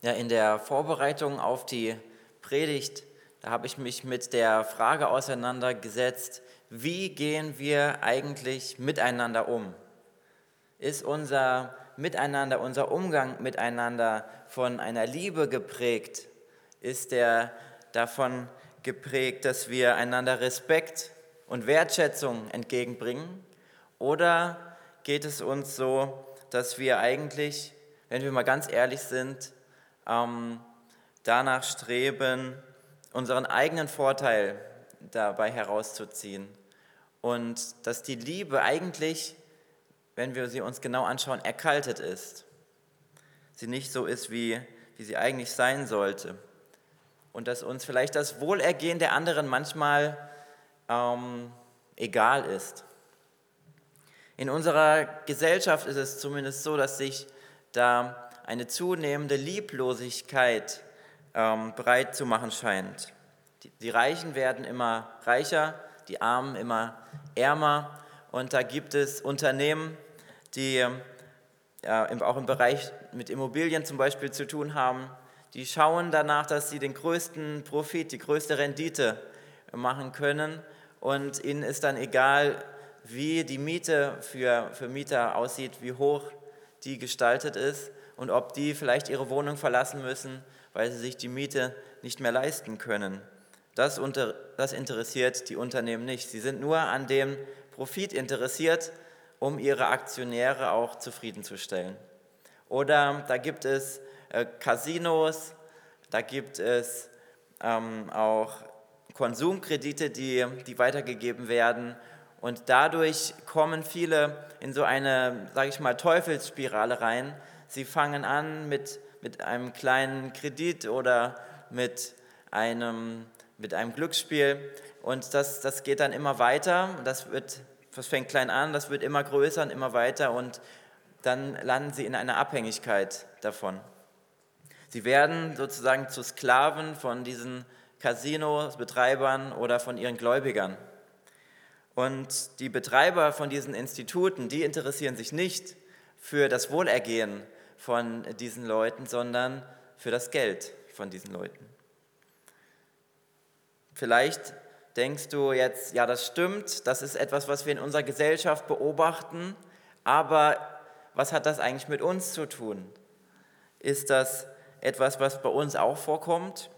Ja, in der Vorbereitung auf die Predigt, da habe ich mich mit der Frage auseinandergesetzt, wie gehen wir eigentlich miteinander um? Ist unser Miteinander, unser Umgang miteinander von einer Liebe geprägt? Ist der davon geprägt, dass wir einander Respekt und Wertschätzung entgegenbringen? Oder geht es uns so, dass wir eigentlich, wenn wir mal ganz ehrlich sind, ähm, danach streben, unseren eigenen Vorteil dabei herauszuziehen. Und dass die Liebe eigentlich, wenn wir sie uns genau anschauen, erkaltet ist. Sie nicht so ist, wie, wie sie eigentlich sein sollte. Und dass uns vielleicht das Wohlergehen der anderen manchmal ähm, egal ist. In unserer Gesellschaft ist es zumindest so, dass sich da eine zunehmende Lieblosigkeit ähm, breit zu machen scheint. Die, die Reichen werden immer reicher, die Armen immer ärmer. Und da gibt es Unternehmen, die ja, auch im Bereich mit Immobilien zum Beispiel zu tun haben, die schauen danach, dass sie den größten Profit, die größte Rendite machen können. Und ihnen ist dann egal, wie die Miete für, für Mieter aussieht, wie hoch die gestaltet ist und ob die vielleicht ihre Wohnung verlassen müssen, weil sie sich die Miete nicht mehr leisten können. Das, unter, das interessiert die Unternehmen nicht. Sie sind nur an dem Profit interessiert, um ihre Aktionäre auch zufriedenzustellen. Oder da gibt es äh, Casinos, da gibt es ähm, auch Konsumkredite, die, die weitergegeben werden. Und dadurch kommen viele in so eine, sage ich mal, Teufelsspirale rein, Sie fangen an mit, mit einem kleinen Kredit oder mit einem, mit einem Glücksspiel und das, das geht dann immer weiter. Das, wird, das fängt klein an, das wird immer größer und immer weiter und dann landen sie in einer Abhängigkeit davon. Sie werden sozusagen zu Sklaven von diesen Casino-Betreibern oder von ihren Gläubigern. Und die Betreiber von diesen Instituten, die interessieren sich nicht für das Wohlergehen von diesen Leuten, sondern für das Geld von diesen Leuten. Vielleicht denkst du jetzt, ja, das stimmt, das ist etwas, was wir in unserer Gesellschaft beobachten, aber was hat das eigentlich mit uns zu tun? Ist das etwas, was bei uns auch vorkommt?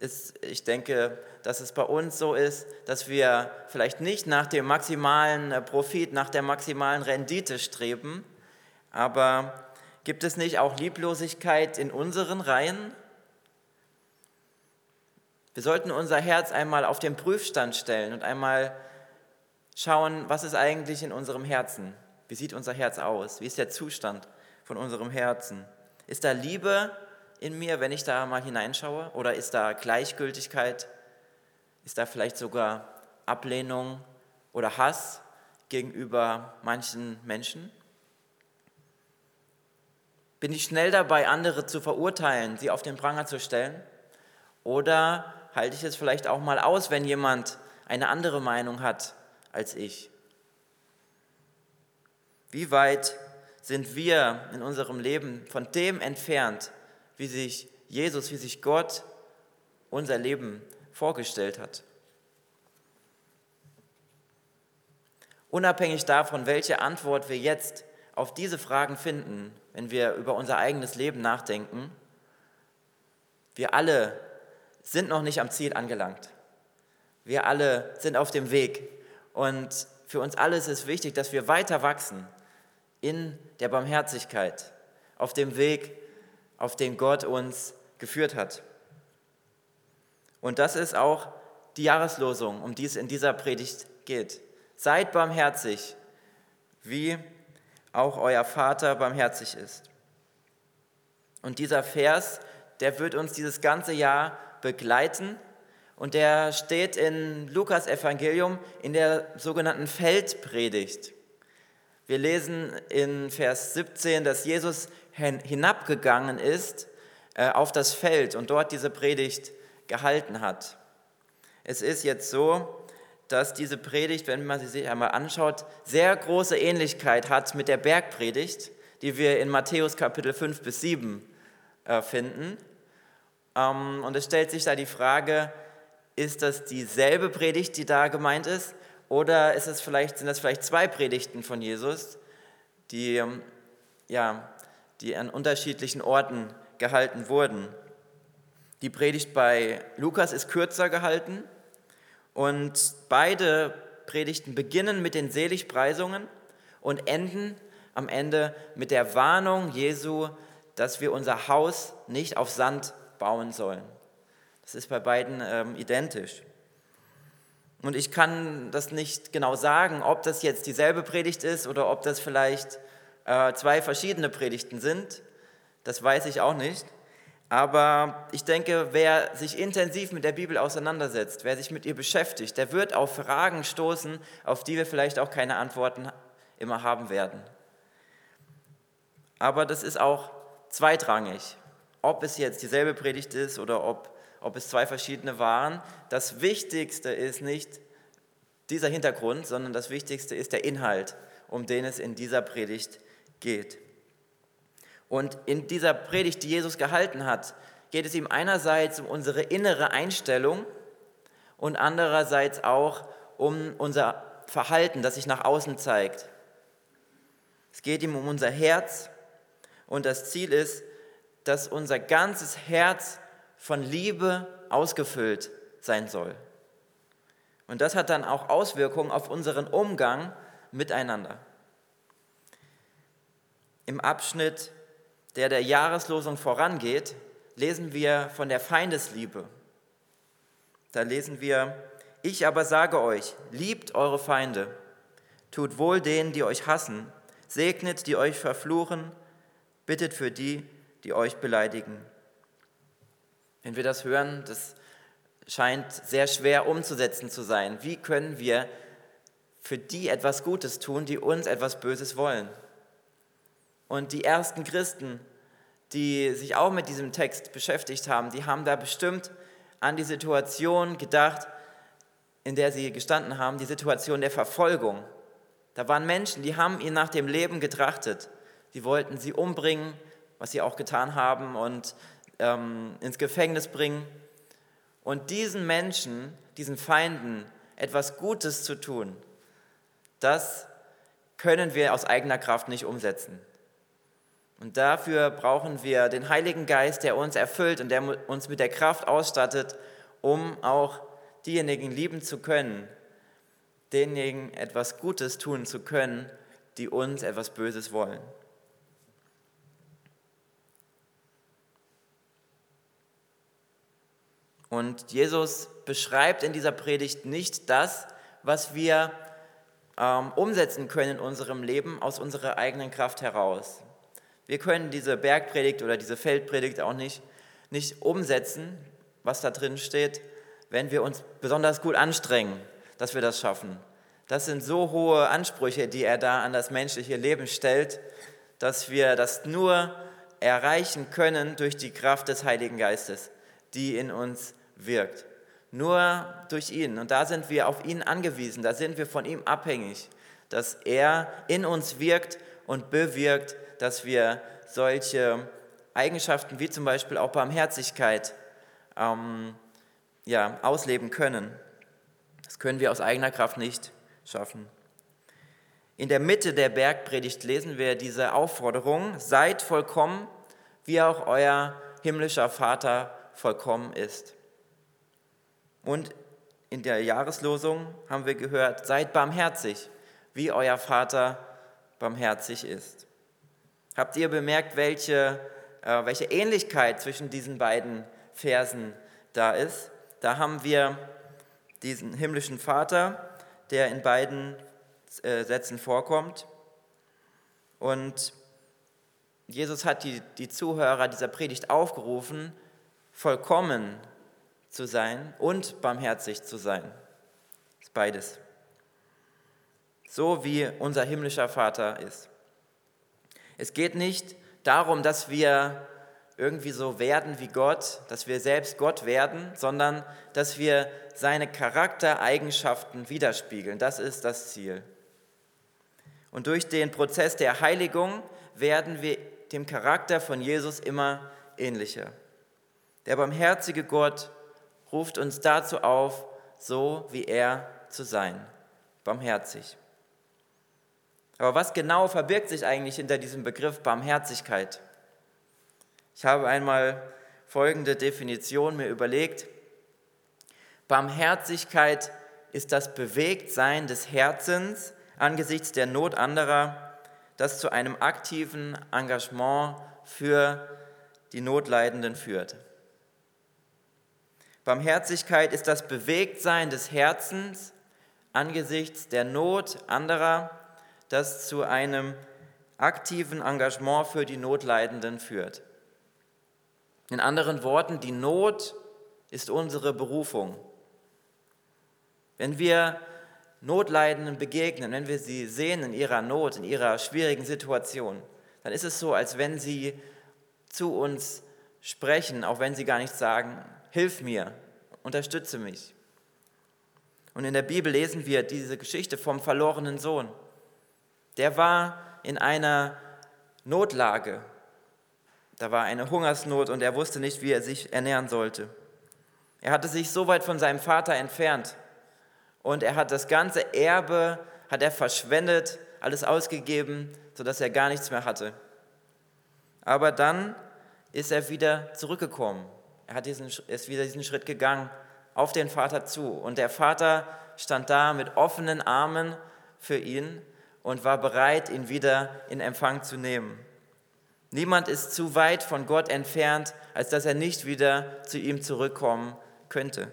Ist, ich denke, dass es bei uns so ist, dass wir vielleicht nicht nach dem maximalen Profit, nach der maximalen Rendite streben, aber gibt es nicht auch Lieblosigkeit in unseren Reihen? Wir sollten unser Herz einmal auf den Prüfstand stellen und einmal schauen, was ist eigentlich in unserem Herzen? Wie sieht unser Herz aus? Wie ist der Zustand von unserem Herzen? Ist da Liebe in mir, wenn ich da mal hineinschaue? Oder ist da Gleichgültigkeit? Ist da vielleicht sogar Ablehnung oder Hass gegenüber manchen Menschen? Bin ich schnell dabei, andere zu verurteilen, sie auf den Pranger zu stellen? Oder halte ich es vielleicht auch mal aus, wenn jemand eine andere Meinung hat als ich? Wie weit sind wir in unserem Leben von dem entfernt, wie sich Jesus, wie sich Gott unser Leben vorgestellt hat? Unabhängig davon, welche Antwort wir jetzt auf diese Fragen finden, wenn wir über unser eigenes Leben nachdenken, wir alle sind noch nicht am Ziel angelangt. Wir alle sind auf dem Weg. Und für uns alle ist es wichtig, dass wir weiter wachsen in der Barmherzigkeit, auf dem Weg, auf den Gott uns geführt hat. Und das ist auch die Jahreslosung, um die es in dieser Predigt geht. Seid barmherzig, wie auch euer Vater barmherzig ist. Und dieser Vers, der wird uns dieses ganze Jahr begleiten und der steht in Lukas Evangelium in der sogenannten Feldpredigt. Wir lesen in Vers 17, dass Jesus hinabgegangen ist äh, auf das Feld und dort diese Predigt gehalten hat. Es ist jetzt so, dass diese Predigt, wenn man sie sich einmal anschaut, sehr große Ähnlichkeit hat mit der Bergpredigt, die wir in Matthäus Kapitel 5 bis 7 äh, finden. Ähm, und es stellt sich da die Frage, ist das dieselbe Predigt, die da gemeint ist? Oder ist es vielleicht, sind das vielleicht zwei Predigten von Jesus, die, ähm, ja, die an unterschiedlichen Orten gehalten wurden? Die Predigt bei Lukas ist kürzer gehalten und beide Predigten beginnen mit den Seligpreisungen und enden am Ende mit der Warnung Jesu, dass wir unser Haus nicht auf Sand bauen sollen. Das ist bei beiden ähm, identisch. Und ich kann das nicht genau sagen, ob das jetzt dieselbe Predigt ist oder ob das vielleicht äh, zwei verschiedene Predigten sind. Das weiß ich auch nicht. Aber ich denke, wer sich intensiv mit der Bibel auseinandersetzt, wer sich mit ihr beschäftigt, der wird auf Fragen stoßen, auf die wir vielleicht auch keine Antworten immer haben werden. Aber das ist auch zweitrangig, ob es jetzt dieselbe Predigt ist oder ob, ob es zwei verschiedene waren. Das Wichtigste ist nicht dieser Hintergrund, sondern das Wichtigste ist der Inhalt, um den es in dieser Predigt geht. Und in dieser Predigt, die Jesus gehalten hat, geht es ihm einerseits um unsere innere Einstellung und andererseits auch um unser Verhalten, das sich nach außen zeigt. Es geht ihm um unser Herz und das Ziel ist, dass unser ganzes Herz von Liebe ausgefüllt sein soll. Und das hat dann auch Auswirkungen auf unseren Umgang miteinander. Im Abschnitt der der Jahreslosung vorangeht, lesen wir von der Feindesliebe. Da lesen wir, ich aber sage euch, liebt eure Feinde, tut wohl denen, die euch hassen, segnet, die euch verfluchen, bittet für die, die euch beleidigen. Wenn wir das hören, das scheint sehr schwer umzusetzen zu sein. Wie können wir für die etwas Gutes tun, die uns etwas Böses wollen? Und die ersten Christen, die sich auch mit diesem Text beschäftigt haben, die haben da bestimmt an die Situation gedacht, in der sie gestanden haben, die Situation der Verfolgung. Da waren Menschen, die haben ihn nach dem Leben getrachtet. Die wollten sie umbringen, was sie auch getan haben, und ähm, ins Gefängnis bringen. Und diesen Menschen, diesen Feinden, etwas Gutes zu tun, das können wir aus eigener Kraft nicht umsetzen. Und dafür brauchen wir den Heiligen Geist, der uns erfüllt und der uns mit der Kraft ausstattet, um auch diejenigen lieben zu können, denjenigen etwas Gutes tun zu können, die uns etwas Böses wollen. Und Jesus beschreibt in dieser Predigt nicht das, was wir ähm, umsetzen können in unserem Leben aus unserer eigenen Kraft heraus. Wir können diese Bergpredigt oder diese Feldpredigt auch nicht, nicht umsetzen, was da drin steht, wenn wir uns besonders gut anstrengen, dass wir das schaffen. Das sind so hohe Ansprüche, die er da an das menschliche Leben stellt, dass wir das nur erreichen können durch die Kraft des Heiligen Geistes, die in uns wirkt. Nur durch ihn. Und da sind wir auf ihn angewiesen, da sind wir von ihm abhängig, dass er in uns wirkt und bewirkt, dass wir solche Eigenschaften wie zum Beispiel auch Barmherzigkeit ähm, ja, ausleben können. Das können wir aus eigener Kraft nicht schaffen. In der Mitte der Bergpredigt lesen wir diese Aufforderung, seid vollkommen, wie auch euer himmlischer Vater vollkommen ist. Und in der Jahreslosung haben wir gehört, seid barmherzig, wie euer Vater barmherzig ist. Habt ihr bemerkt, welche, äh, welche Ähnlichkeit zwischen diesen beiden Versen da ist? Da haben wir diesen himmlischen Vater, der in beiden äh, Sätzen vorkommt. Und Jesus hat die, die Zuhörer dieser Predigt aufgerufen, vollkommen zu sein und barmherzig zu sein. Das ist beides. So wie unser himmlischer Vater ist. Es geht nicht darum, dass wir irgendwie so werden wie Gott, dass wir selbst Gott werden, sondern dass wir seine Charaktereigenschaften widerspiegeln. Das ist das Ziel. Und durch den Prozess der Heiligung werden wir dem Charakter von Jesus immer ähnlicher. Der barmherzige Gott ruft uns dazu auf, so wie er zu sein, barmherzig. Aber was genau verbirgt sich eigentlich hinter diesem Begriff Barmherzigkeit? Ich habe einmal folgende Definition mir überlegt. Barmherzigkeit ist das Bewegtsein des Herzens angesichts der Not anderer, das zu einem aktiven Engagement für die Notleidenden führt. Barmherzigkeit ist das Bewegtsein des Herzens angesichts der Not anderer, das zu einem aktiven Engagement für die Notleidenden führt. In anderen Worten, die Not ist unsere Berufung. Wenn wir Notleidenden begegnen, wenn wir sie sehen in ihrer Not, in ihrer schwierigen Situation, dann ist es so, als wenn sie zu uns sprechen, auch wenn sie gar nicht sagen, hilf mir, unterstütze mich. Und in der Bibel lesen wir diese Geschichte vom verlorenen Sohn. Der war in einer Notlage. Da war eine Hungersnot und er wusste nicht, wie er sich ernähren sollte. Er hatte sich so weit von seinem Vater entfernt und er hat das ganze Erbe hat er verschwendet, alles ausgegeben, sodass er gar nichts mehr hatte. Aber dann ist er wieder zurückgekommen er hat diesen, ist wieder diesen Schritt gegangen auf den Vater zu. Und der Vater stand da mit offenen Armen für ihn und war bereit, ihn wieder in Empfang zu nehmen. Niemand ist zu weit von Gott entfernt, als dass er nicht wieder zu ihm zurückkommen könnte.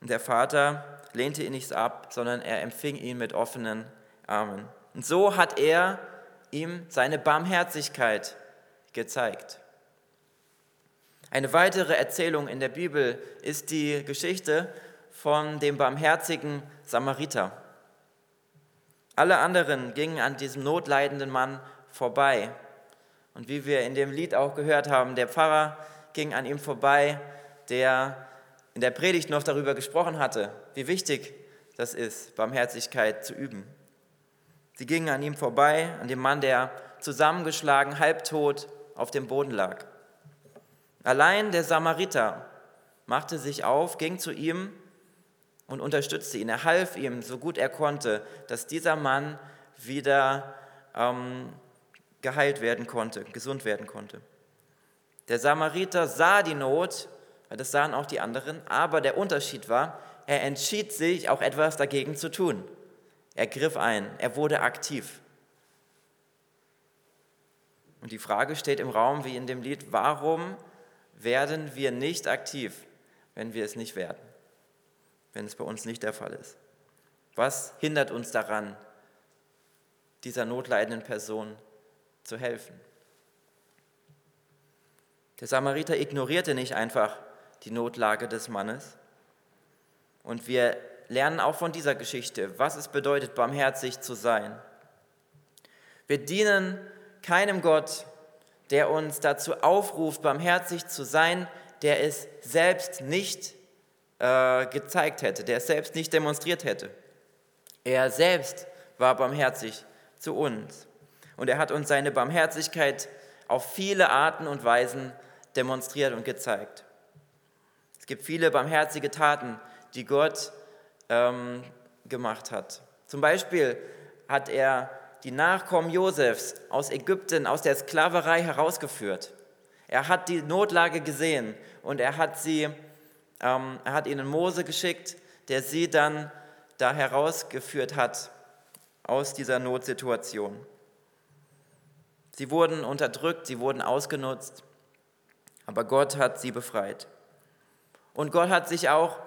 Und der Vater lehnte ihn nicht ab, sondern er empfing ihn mit offenen Armen. Und so hat er ihm seine Barmherzigkeit gezeigt. Eine weitere Erzählung in der Bibel ist die Geschichte von dem barmherzigen Samariter. Alle anderen gingen an diesem notleidenden Mann vorbei. Und wie wir in dem Lied auch gehört haben, der Pfarrer ging an ihm vorbei, der in der Predigt noch darüber gesprochen hatte, wie wichtig das ist, Barmherzigkeit zu üben. Sie gingen an ihm vorbei, an dem Mann, der zusammengeschlagen, halbtot auf dem Boden lag. Allein der Samariter machte sich auf, ging zu ihm und unterstützte ihn. Er half ihm, so gut er konnte, dass dieser Mann wieder ähm, geheilt werden konnte, gesund werden konnte. Der Samariter sah die Not, das sahen auch die anderen, aber der Unterschied war, er entschied sich, auch etwas dagegen zu tun. Er griff ein, er wurde aktiv. Und die Frage steht im Raum, wie in dem Lied, warum werden wir nicht aktiv, wenn wir es nicht werden, wenn es bei uns nicht der Fall ist. Was hindert uns daran, dieser notleidenden Person zu helfen? Der Samariter ignorierte nicht einfach die Notlage des Mannes. Und wir lernen auch von dieser Geschichte, was es bedeutet, barmherzig zu sein. Wir dienen keinem Gott, der uns dazu aufruft, barmherzig zu sein, der es selbst nicht äh, gezeigt hätte, der es selbst nicht demonstriert hätte. Er selbst war barmherzig zu uns. Und er hat uns seine Barmherzigkeit auf viele Arten und Weisen demonstriert und gezeigt. Es gibt viele barmherzige Taten, die Gott ähm, gemacht hat. Zum Beispiel hat er die Nachkommen Josefs aus Ägypten, aus der Sklaverei herausgeführt. Er hat die Notlage gesehen und er hat, sie, ähm, er hat ihnen Mose geschickt, der sie dann da herausgeführt hat aus dieser Notsituation. Sie wurden unterdrückt, sie wurden ausgenutzt, aber Gott hat sie befreit. Und Gott hat sich auch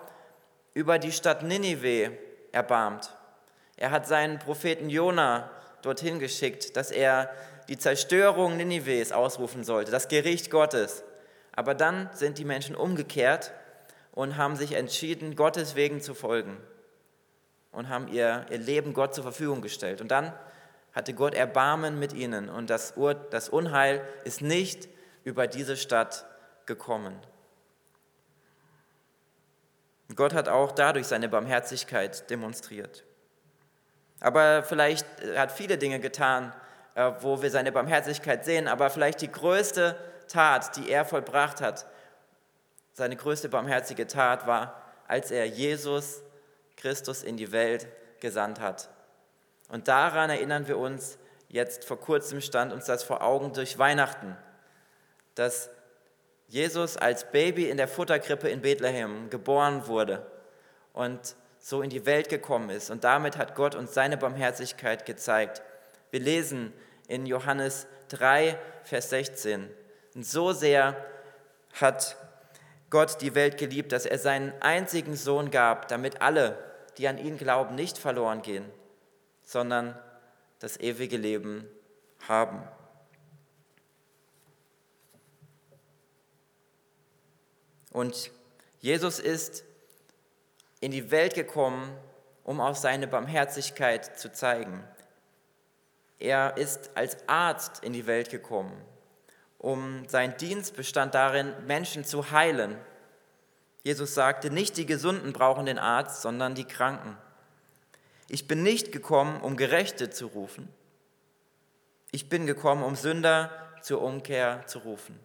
über die Stadt Ninive erbarmt. Er hat seinen Propheten Jona dorthin geschickt, dass er die Zerstörung Ninives ausrufen sollte, das Gericht Gottes. Aber dann sind die Menschen umgekehrt und haben sich entschieden, Gottes Wegen zu folgen und haben ihr, ihr Leben Gott zur Verfügung gestellt. Und dann hatte Gott Erbarmen mit ihnen und das, Ur, das Unheil ist nicht über diese Stadt gekommen. Gott hat auch dadurch seine Barmherzigkeit demonstriert. Aber vielleicht er hat viele Dinge getan, äh, wo wir seine Barmherzigkeit sehen, aber vielleicht die größte Tat, die er vollbracht hat, seine größte barmherzige Tat war, als er Jesus Christus in die Welt gesandt hat. Und daran erinnern wir uns, jetzt vor kurzem stand uns das vor Augen durch Weihnachten, dass Jesus als Baby in der Futterkrippe in Bethlehem geboren wurde und so in die Welt gekommen ist. Und damit hat Gott uns seine Barmherzigkeit gezeigt. Wir lesen in Johannes 3, Vers 16. Und so sehr hat Gott die Welt geliebt, dass er seinen einzigen Sohn gab, damit alle, die an ihn glauben, nicht verloren gehen, sondern das ewige Leben haben. Und Jesus ist in die Welt gekommen, um auch seine Barmherzigkeit zu zeigen. Er ist als Arzt in die Welt gekommen, um sein Dienst bestand darin, Menschen zu heilen. Jesus sagte, nicht die Gesunden brauchen den Arzt, sondern die Kranken. Ich bin nicht gekommen, um Gerechte zu rufen. Ich bin gekommen, um Sünder zur Umkehr zu rufen.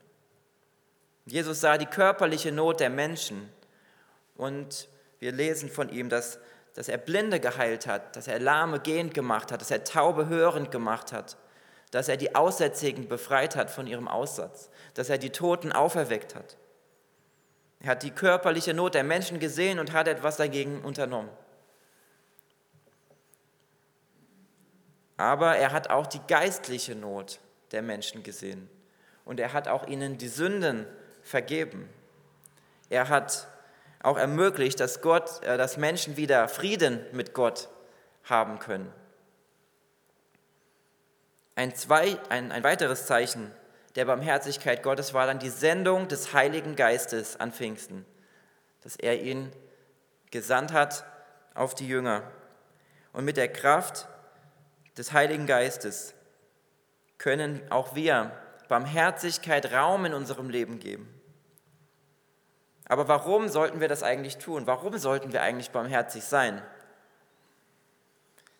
Jesus sah die körperliche Not der Menschen und wir lesen von ihm, dass, dass er Blinde geheilt hat, dass er Lahme gehend gemacht hat, dass er Taube hörend gemacht hat, dass er die Aussätzigen befreit hat von ihrem Aussatz, dass er die Toten auferweckt hat. Er hat die körperliche Not der Menschen gesehen und hat etwas dagegen unternommen. Aber er hat auch die geistliche Not der Menschen gesehen und er hat auch ihnen die Sünden vergeben. Er hat auch ermöglicht, dass, Gott, äh, dass Menschen wieder Frieden mit Gott haben können. Ein, zwei, ein, ein weiteres Zeichen der Barmherzigkeit Gottes war dann die Sendung des Heiligen Geistes an Pfingsten, dass er ihn gesandt hat auf die Jünger. Und mit der Kraft des Heiligen Geistes können auch wir Barmherzigkeit Raum in unserem Leben geben. Aber warum sollten wir das eigentlich tun? Warum sollten wir eigentlich barmherzig sein?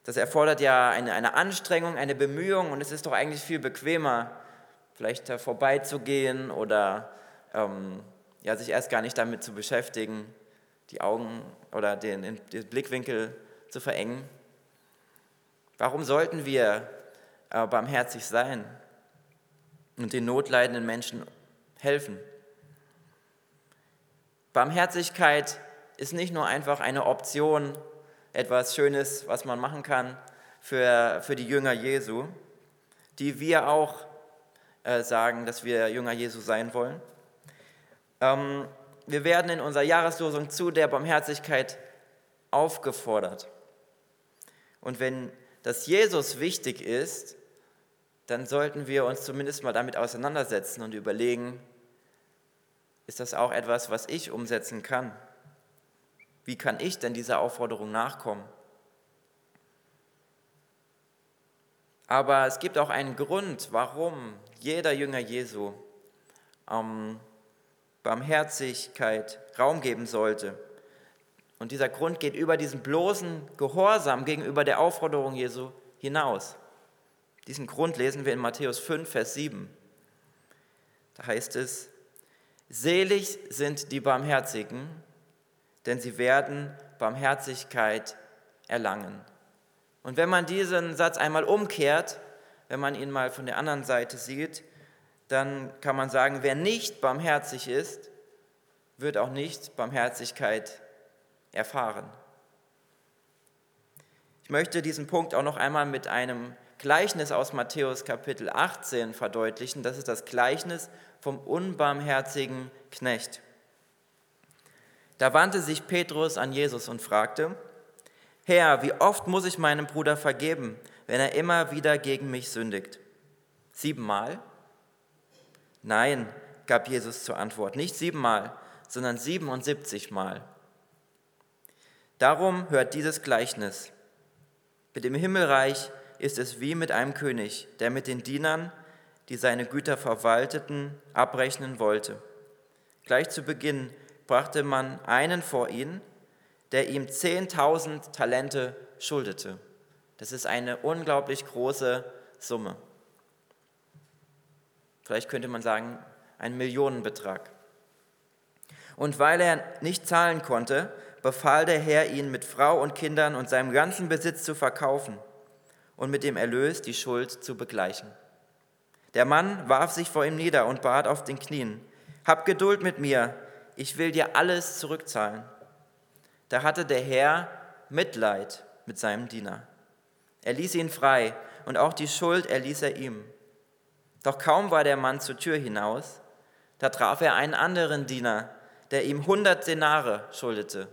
Das erfordert ja eine, eine Anstrengung, eine Bemühung und es ist doch eigentlich viel bequemer, vielleicht vorbeizugehen oder ähm, ja, sich erst gar nicht damit zu beschäftigen, die Augen oder den, den Blickwinkel zu verengen. Warum sollten wir äh, barmherzig sein und den notleidenden Menschen helfen? Barmherzigkeit ist nicht nur einfach eine Option, etwas Schönes, was man machen kann für, für die Jünger Jesu, die wir auch äh, sagen, dass wir Jünger Jesu sein wollen. Ähm, wir werden in unserer Jahreslosung zu der Barmherzigkeit aufgefordert. Und wenn das Jesus wichtig ist, dann sollten wir uns zumindest mal damit auseinandersetzen und überlegen, ist das auch etwas, was ich umsetzen kann? Wie kann ich denn dieser Aufforderung nachkommen? Aber es gibt auch einen Grund, warum jeder Jünger Jesu ähm, Barmherzigkeit Raum geben sollte. Und dieser Grund geht über diesen bloßen Gehorsam gegenüber der Aufforderung Jesu hinaus. Diesen Grund lesen wir in Matthäus 5, Vers 7. Da heißt es, Selig sind die Barmherzigen, denn sie werden Barmherzigkeit erlangen. Und wenn man diesen Satz einmal umkehrt, wenn man ihn mal von der anderen Seite sieht, dann kann man sagen, wer nicht barmherzig ist, wird auch nicht Barmherzigkeit erfahren. Ich möchte diesen Punkt auch noch einmal mit einem Gleichnis aus Matthäus Kapitel 18 verdeutlichen. Das ist das Gleichnis vom unbarmherzigen Knecht. Da wandte sich Petrus an Jesus und fragte, Herr, wie oft muss ich meinem Bruder vergeben, wenn er immer wieder gegen mich sündigt? Siebenmal? Nein, gab Jesus zur Antwort, nicht siebenmal, sondern siebenundsiebzigmal. Darum hört dieses Gleichnis. Mit dem Himmelreich ist es wie mit einem König, der mit den Dienern die seine Güter verwalteten, abrechnen wollte. Gleich zu Beginn brachte man einen vor ihn, der ihm 10.000 Talente schuldete. Das ist eine unglaublich große Summe. Vielleicht könnte man sagen, ein Millionenbetrag. Und weil er nicht zahlen konnte, befahl der Herr ihn mit Frau und Kindern und seinem ganzen Besitz zu verkaufen und mit dem Erlös die Schuld zu begleichen. Der Mann warf sich vor ihm nieder und bat auf den Knien, Hab Geduld mit mir, ich will dir alles zurückzahlen. Da hatte der Herr Mitleid mit seinem Diener. Er ließ ihn frei und auch die Schuld erließ er ihm. Doch kaum war der Mann zur Tür hinaus, da traf er einen anderen Diener, der ihm hundert Denare schuldete.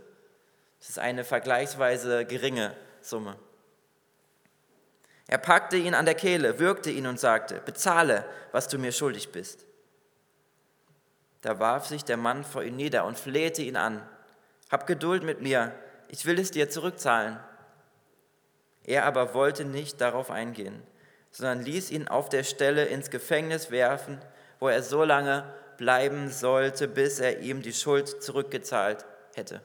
Das ist eine vergleichsweise geringe Summe. Er packte ihn an der Kehle, würgte ihn und sagte, bezahle, was du mir schuldig bist. Da warf sich der Mann vor ihm nieder und flehte ihn an. Hab Geduld mit mir, ich will es dir zurückzahlen. Er aber wollte nicht darauf eingehen, sondern ließ ihn auf der Stelle ins Gefängnis werfen, wo er so lange bleiben sollte, bis er ihm die Schuld zurückgezahlt hätte.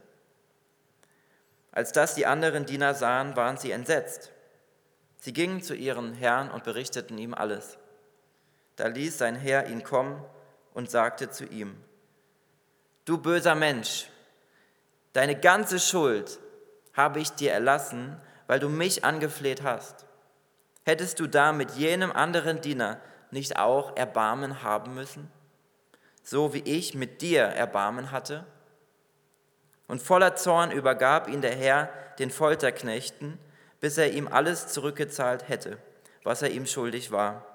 Als das die anderen Diener sahen, waren sie entsetzt. Sie gingen zu ihren Herrn und berichteten ihm alles. Da ließ sein Herr ihn kommen und sagte zu ihm, Du böser Mensch, deine ganze Schuld habe ich dir erlassen, weil du mich angefleht hast. Hättest du da mit jenem anderen Diener nicht auch Erbarmen haben müssen, so wie ich mit dir Erbarmen hatte? Und voller Zorn übergab ihn der Herr den Folterknechten, bis er ihm alles zurückgezahlt hätte, was er ihm schuldig war.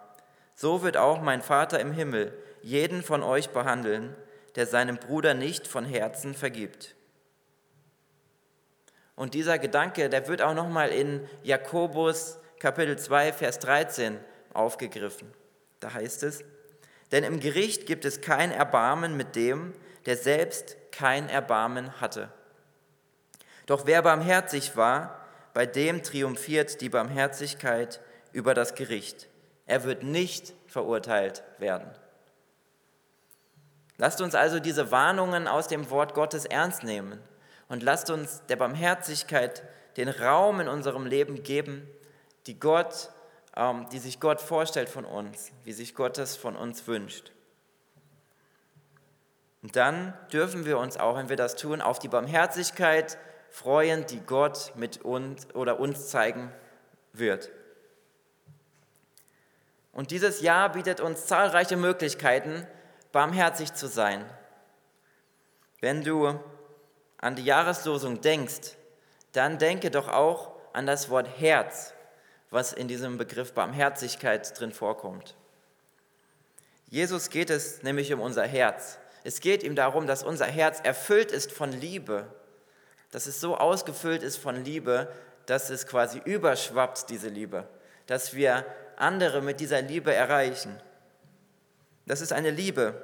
So wird auch mein Vater im Himmel jeden von euch behandeln, der seinem Bruder nicht von Herzen vergibt. Und dieser Gedanke, der wird auch nochmal in Jakobus Kapitel 2, Vers 13 aufgegriffen. Da heißt es, denn im Gericht gibt es kein Erbarmen mit dem, der selbst kein Erbarmen hatte. Doch wer barmherzig war, bei dem triumphiert die Barmherzigkeit über das Gericht. Er wird nicht verurteilt werden. Lasst uns also diese Warnungen aus dem Wort Gottes ernst nehmen und lasst uns der Barmherzigkeit den Raum in unserem Leben geben, die, Gott, ähm, die sich Gott vorstellt von uns, wie sich Gott es von uns wünscht. Und dann dürfen wir uns auch, wenn wir das tun, auf die Barmherzigkeit freuen, die Gott mit uns oder uns zeigen wird. Und dieses Jahr bietet uns zahlreiche Möglichkeiten, barmherzig zu sein. Wenn du an die Jahreslosung denkst, dann denke doch auch an das Wort Herz, was in diesem Begriff Barmherzigkeit drin vorkommt. Jesus geht es nämlich um unser Herz. Es geht ihm darum, dass unser Herz erfüllt ist von Liebe dass es so ausgefüllt ist von Liebe, dass es quasi überschwappt, diese Liebe, dass wir andere mit dieser Liebe erreichen. Das ist eine Liebe,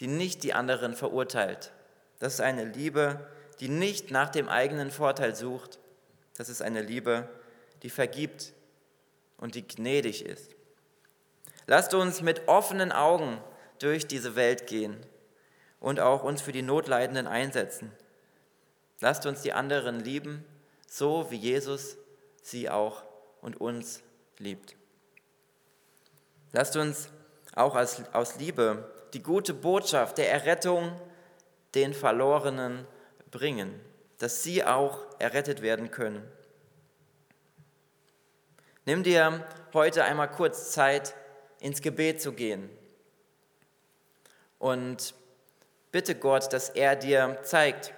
die nicht die anderen verurteilt. Das ist eine Liebe, die nicht nach dem eigenen Vorteil sucht. Das ist eine Liebe, die vergibt und die gnädig ist. Lasst uns mit offenen Augen durch diese Welt gehen und auch uns für die Notleidenden einsetzen. Lasst uns die anderen lieben, so wie Jesus sie auch und uns liebt. Lasst uns auch als, aus Liebe die gute Botschaft der Errettung den Verlorenen bringen, dass sie auch errettet werden können. Nimm dir heute einmal kurz Zeit, ins Gebet zu gehen und bitte Gott, dass er dir zeigt,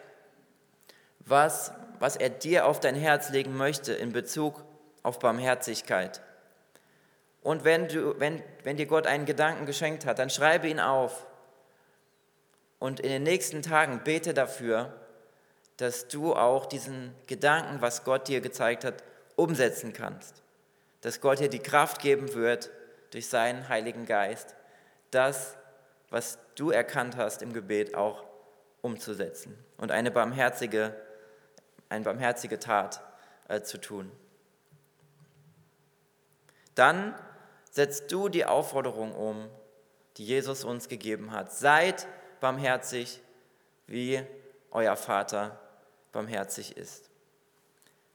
was, was er dir auf dein Herz legen möchte in Bezug auf Barmherzigkeit. Und wenn, du, wenn, wenn dir Gott einen Gedanken geschenkt hat, dann schreibe ihn auf. Und in den nächsten Tagen bete dafür, dass du auch diesen Gedanken, was Gott dir gezeigt hat, umsetzen kannst. Dass Gott dir die Kraft geben wird durch seinen Heiligen Geist, das, was du erkannt hast im Gebet, auch umzusetzen und eine barmherzige eine barmherzige Tat äh, zu tun. Dann setzt du die Aufforderung um, die Jesus uns gegeben hat. Seid barmherzig, wie euer Vater barmherzig ist.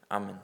Amen.